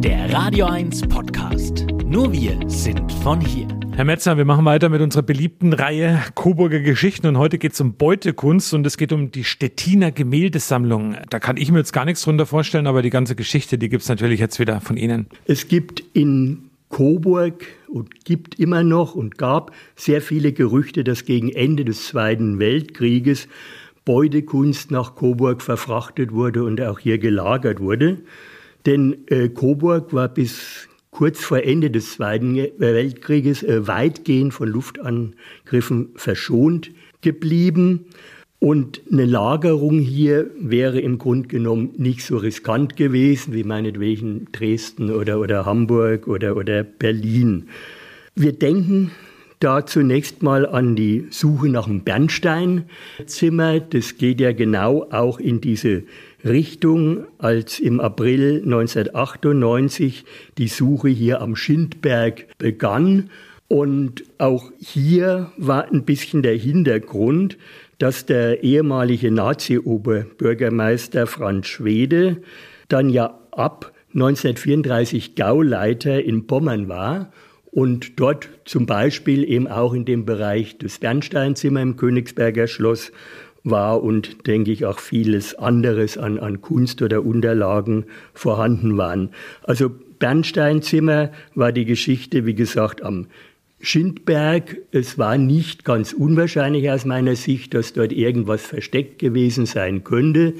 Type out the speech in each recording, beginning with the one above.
Der Radio 1 Podcast. Nur wir sind von hier. Herr Metzner, wir machen weiter mit unserer beliebten Reihe Coburger Geschichten und heute geht es um Beutekunst und es geht um die Stettiner Gemäldesammlung. Da kann ich mir jetzt gar nichts drunter vorstellen, aber die ganze Geschichte, die gibt es natürlich jetzt wieder von Ihnen. Es gibt in Coburg und gibt immer noch und gab sehr viele Gerüchte, dass gegen Ende des Zweiten Weltkrieges Beutekunst nach Coburg verfrachtet wurde und auch hier gelagert wurde. Denn äh, Coburg war bis kurz vor Ende des Zweiten Weltkrieges äh, weitgehend von Luftangriffen verschont geblieben. Und eine Lagerung hier wäre im Grunde genommen nicht so riskant gewesen wie meinetwegen Dresden oder, oder Hamburg oder, oder Berlin. Wir denken da zunächst mal an die Suche nach dem Bernsteinzimmer. Das geht ja genau auch in diese Richtung, als im April 1998 die Suche hier am Schindberg begann. Und auch hier war ein bisschen der Hintergrund, dass der ehemalige Nazi-Oberbürgermeister Franz Schwede dann ja ab 1934 Gauleiter in Pommern war und dort zum Beispiel eben auch in dem Bereich des Bernsteinzimmer im Königsberger Schloss war und denke ich auch vieles anderes an, an Kunst oder Unterlagen vorhanden waren. Also Bernsteinzimmer war die Geschichte, wie gesagt, am Schindberg. Es war nicht ganz unwahrscheinlich aus meiner Sicht, dass dort irgendwas versteckt gewesen sein könnte.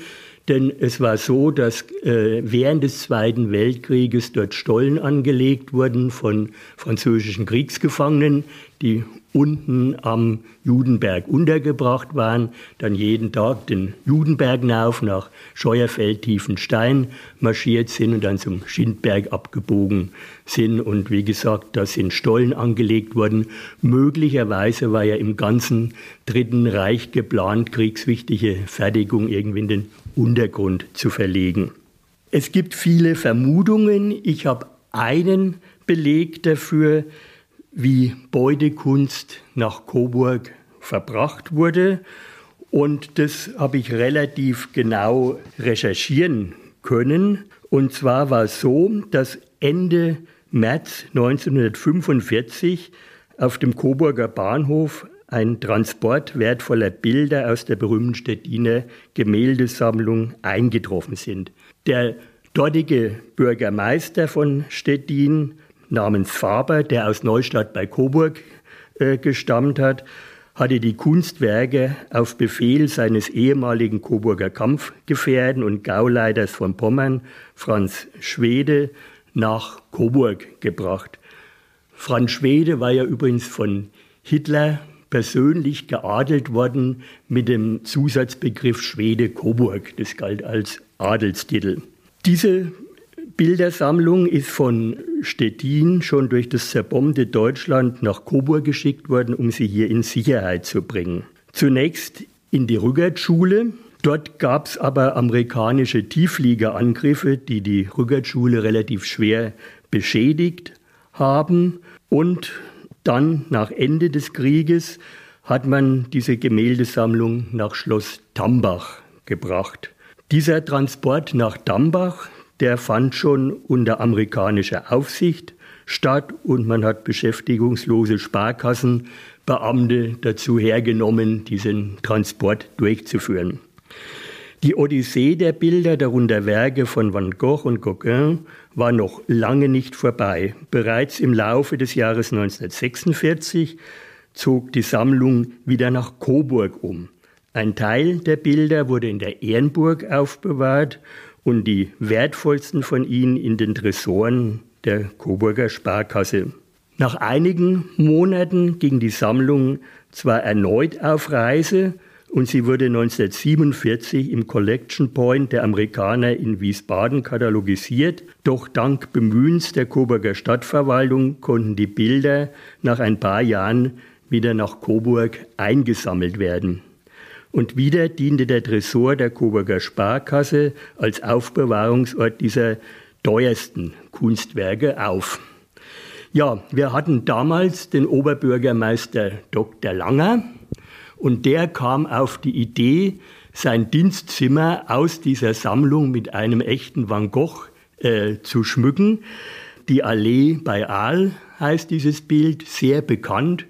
Denn es war so, dass äh, während des Zweiten Weltkrieges dort Stollen angelegt wurden von französischen Kriegsgefangenen, die unten am Judenberg untergebracht waren, dann jeden Tag den Judenberg hinauf nach Scheuerfeld Tiefenstein marschiert sind und dann zum Schindberg abgebogen sind. Und wie gesagt, da sind Stollen angelegt worden. Möglicherweise war ja im ganzen Dritten Reich geplant, kriegswichtige Fertigung irgendwie in den Untergrund zu verlegen. Es gibt viele Vermutungen. Ich habe einen Beleg dafür, wie Beutekunst nach Coburg verbracht wurde. Und das habe ich relativ genau recherchieren können. Und zwar war es so, dass Ende März 1945 auf dem Coburger Bahnhof ein Transport wertvoller Bilder aus der berühmten Stettiner Gemäldesammlung eingetroffen sind. Der dortige Bürgermeister von Stettin namens Faber, der aus Neustadt bei Coburg äh, gestammt hat, hatte die Kunstwerke auf Befehl seines ehemaligen Coburger Kampfgefährten und Gauleiters von Pommern, Franz Schwede, nach Coburg gebracht. Franz Schwede war ja übrigens von Hitler persönlich geadelt worden mit dem Zusatzbegriff Schwede Coburg. Das galt als Adelstitel. Diese Bildersammlung ist von Stettin schon durch das zerbombte Deutschland nach Coburg geschickt worden, um sie hier in Sicherheit zu bringen. Zunächst in die Rückertschule. Dort gab es aber amerikanische Tieffliegerangriffe, die die Rückertschule relativ schwer beschädigt haben. Und dann, nach Ende des Krieges, hat man diese Gemäldesammlung nach Schloss Tambach gebracht. Dieser Transport nach Dambach der fand schon unter amerikanischer Aufsicht statt und man hat beschäftigungslose Sparkassenbeamte dazu hergenommen, diesen Transport durchzuführen. Die Odyssee der Bilder, darunter Werke von Van Gogh und Gauguin, war noch lange nicht vorbei. Bereits im Laufe des Jahres 1946 zog die Sammlung wieder nach Coburg um. Ein Teil der Bilder wurde in der Ehrenburg aufbewahrt und die wertvollsten von ihnen in den Tresoren der Coburger Sparkasse. Nach einigen Monaten ging die Sammlung zwar erneut auf Reise und sie wurde 1947 im Collection Point der Amerikaner in Wiesbaden katalogisiert, doch dank Bemühens der Coburger Stadtverwaltung konnten die Bilder nach ein paar Jahren wieder nach Coburg eingesammelt werden. Und wieder diente der Tresor der Coburger Sparkasse als Aufbewahrungsort dieser teuersten Kunstwerke auf. Ja, wir hatten damals den Oberbürgermeister Dr. Langer und der kam auf die Idee, sein Dienstzimmer aus dieser Sammlung mit einem echten Van Gogh äh, zu schmücken. Die Allee bei Aal heißt dieses Bild, sehr bekannt.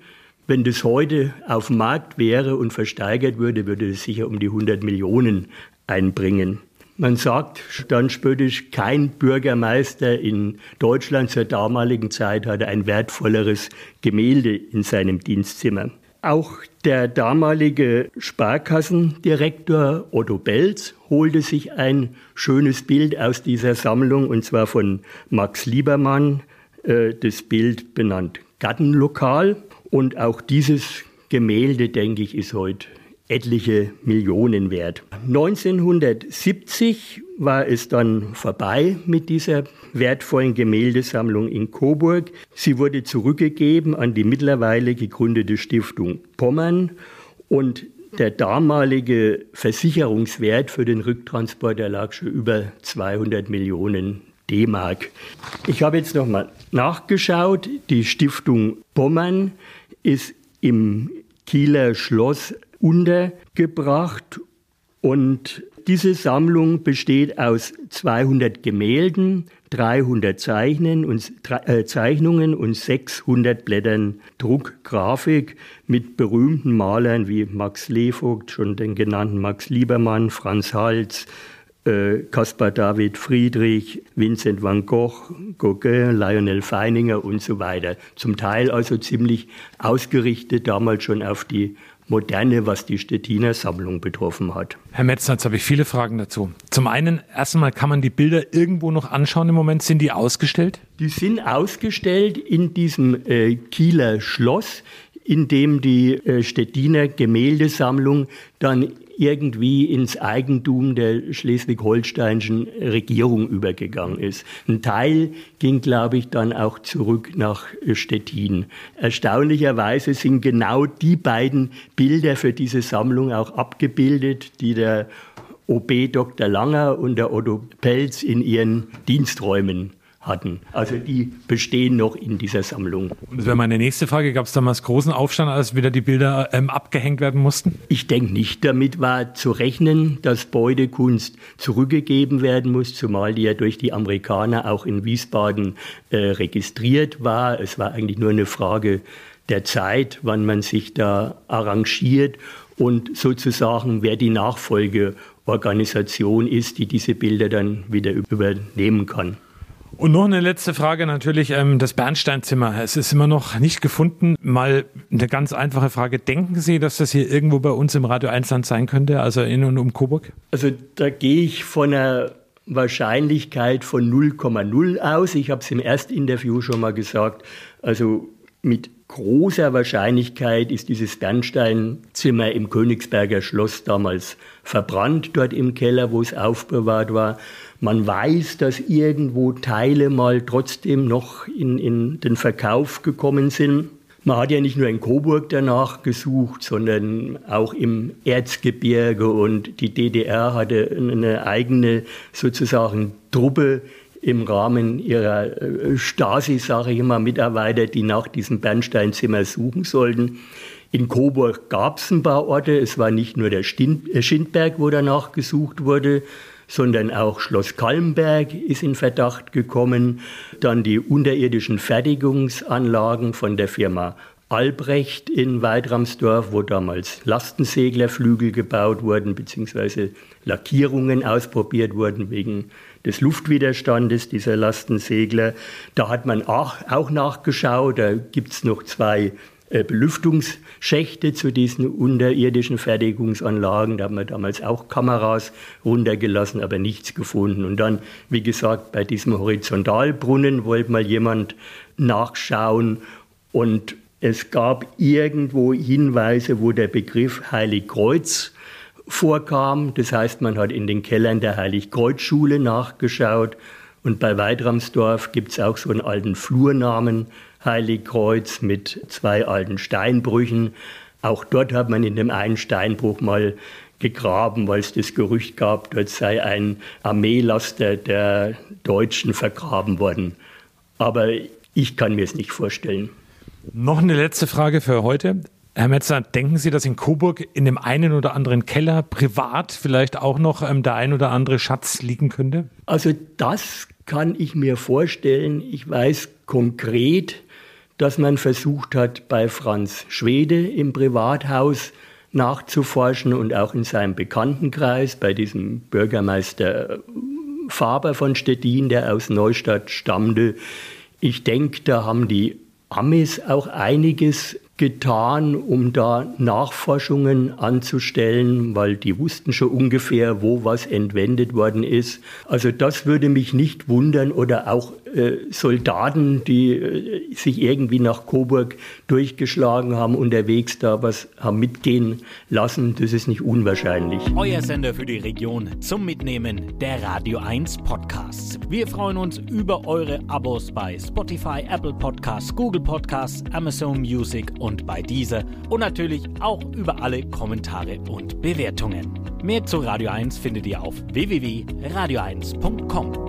Wenn das heute auf dem Markt wäre und versteigert würde, würde es sicher um die 100 Millionen einbringen. Man sagt dann spöttisch, kein Bürgermeister in Deutschland zur damaligen Zeit hatte ein wertvolleres Gemälde in seinem Dienstzimmer. Auch der damalige Sparkassendirektor Otto Belz holte sich ein schönes Bild aus dieser Sammlung, und zwar von Max Liebermann, äh, das Bild benannt Gartenlokal. Und auch dieses Gemälde, denke ich, ist heute etliche Millionen wert. 1970 war es dann vorbei mit dieser wertvollen Gemäldesammlung in Coburg. Sie wurde zurückgegeben an die mittlerweile gegründete Stiftung Pommern und der damalige Versicherungswert für den Rücktransport lag schon über 200 Millionen D-Mark. Ich habe jetzt nochmal nachgeschaut. Die Stiftung Pommern ist im Kieler Schloss untergebracht und diese Sammlung besteht aus 200 Gemälden, 300 Zeichnen und, äh, Zeichnungen und 600 Blättern Druckgrafik mit berühmten Malern wie Max Levogt, schon den genannten Max Liebermann, Franz Hals, Caspar David Friedrich, Vincent van Gogh, Gauguin, Lionel Feininger und so weiter. Zum Teil also ziemlich ausgerichtet damals schon auf die Moderne, was die Stettiner Sammlung betroffen hat. Herr Metzner, jetzt habe ich viele Fragen dazu. Zum einen, erstmal kann man die Bilder irgendwo noch anschauen im Moment. Sind die ausgestellt? Die sind ausgestellt in diesem äh, Kieler Schloss, in dem die äh, Stettiner Gemäldesammlung dann irgendwie ins Eigentum der schleswig-holsteinischen Regierung übergegangen ist. Ein Teil ging, glaube ich, dann auch zurück nach Stettin. Erstaunlicherweise sind genau die beiden Bilder für diese Sammlung auch abgebildet, die der OB Dr. Langer und der Otto Pelz in ihren Diensträumen hatten. Also die bestehen noch in dieser Sammlung. Das wäre meine nächste Frage. Gab es damals großen Aufstand, als wieder die Bilder ähm, abgehängt werden mussten? Ich denke nicht. Damit war zu rechnen, dass Beutekunst zurückgegeben werden muss, zumal die ja durch die Amerikaner auch in Wiesbaden äh, registriert war. Es war eigentlich nur eine Frage der Zeit, wann man sich da arrangiert und sozusagen wer die Nachfolgeorganisation ist, die diese Bilder dann wieder übernehmen kann. Und noch eine letzte Frage natürlich, ähm, das Bernsteinzimmer. Es ist immer noch nicht gefunden. Mal eine ganz einfache Frage. Denken Sie, dass das hier irgendwo bei uns im Radio 1 Land sein könnte, also in und um Coburg? Also da gehe ich von einer Wahrscheinlichkeit von 0,0 aus. Ich habe es im Erstinterview schon mal gesagt. Also mit großer Wahrscheinlichkeit ist dieses Bernsteinzimmer im Königsberger Schloss damals verbrannt, dort im Keller, wo es aufbewahrt war. Man weiß, dass irgendwo Teile mal trotzdem noch in, in den Verkauf gekommen sind. Man hat ja nicht nur in Coburg danach gesucht, sondern auch im Erzgebirge und die DDR hatte eine eigene sozusagen Truppe, im Rahmen ihrer äh, Stasi, sage ich immer, Mitarbeiter, die nach diesem Bernsteinzimmer suchen sollten. In Coburg gab es ein paar Orte. Es war nicht nur der äh, Schindberg, wo danach gesucht wurde, sondern auch Schloss Kalmberg ist in Verdacht gekommen. Dann die unterirdischen Fertigungsanlagen von der Firma Albrecht in Weidramsdorf, wo damals Lastenseglerflügel gebaut wurden, beziehungsweise Lackierungen ausprobiert wurden wegen des Luftwiderstandes dieser Lastensegler. Da hat man auch, nachgeschaut. Da gibt es noch zwei äh, Belüftungsschächte zu diesen unterirdischen Fertigungsanlagen. Da haben wir damals auch Kameras runtergelassen, aber nichts gefunden. Und dann, wie gesagt, bei diesem Horizontalbrunnen wollte mal jemand nachschauen und es gab irgendwo Hinweise, wo der Begriff Heiligkreuz vorkam. Das heißt, man hat in den Kellern der Heiligkreuzschule nachgeschaut. Und bei Weidramsdorf gibt es auch so einen alten Flurnamen, Heiligkreuz, mit zwei alten Steinbrüchen. Auch dort hat man in dem einen Steinbruch mal gegraben, weil es das Gerücht gab, dort sei ein Armeelaster der Deutschen vergraben worden. Aber ich kann mir es nicht vorstellen. Noch eine letzte Frage für heute. Herr Metzer, denken Sie, dass in Coburg in dem einen oder anderen Keller privat vielleicht auch noch ähm, der ein oder andere Schatz liegen könnte? Also das kann ich mir vorstellen. Ich weiß konkret, dass man versucht hat, bei Franz Schwede im Privathaus nachzuforschen und auch in seinem Bekanntenkreis, bei diesem Bürgermeister Faber von Stettin, der aus Neustadt stammte. Ich denke, da haben die Amis auch einiges getan, um da Nachforschungen anzustellen, weil die wussten schon ungefähr, wo was entwendet worden ist. Also das würde mich nicht wundern oder auch äh, Soldaten, die äh, sich irgendwie nach Coburg durchgeschlagen haben, unterwegs da was haben mitgehen lassen, das ist nicht unwahrscheinlich. Euer Sender für die Region zum Mitnehmen der Radio 1 Podcasts. Wir freuen uns über eure Abos bei Spotify, Apple Podcasts, Google Podcasts, Amazon Music und bei dieser und natürlich auch über alle Kommentare und Bewertungen. Mehr zu Radio 1 findet ihr auf www.radio1.com.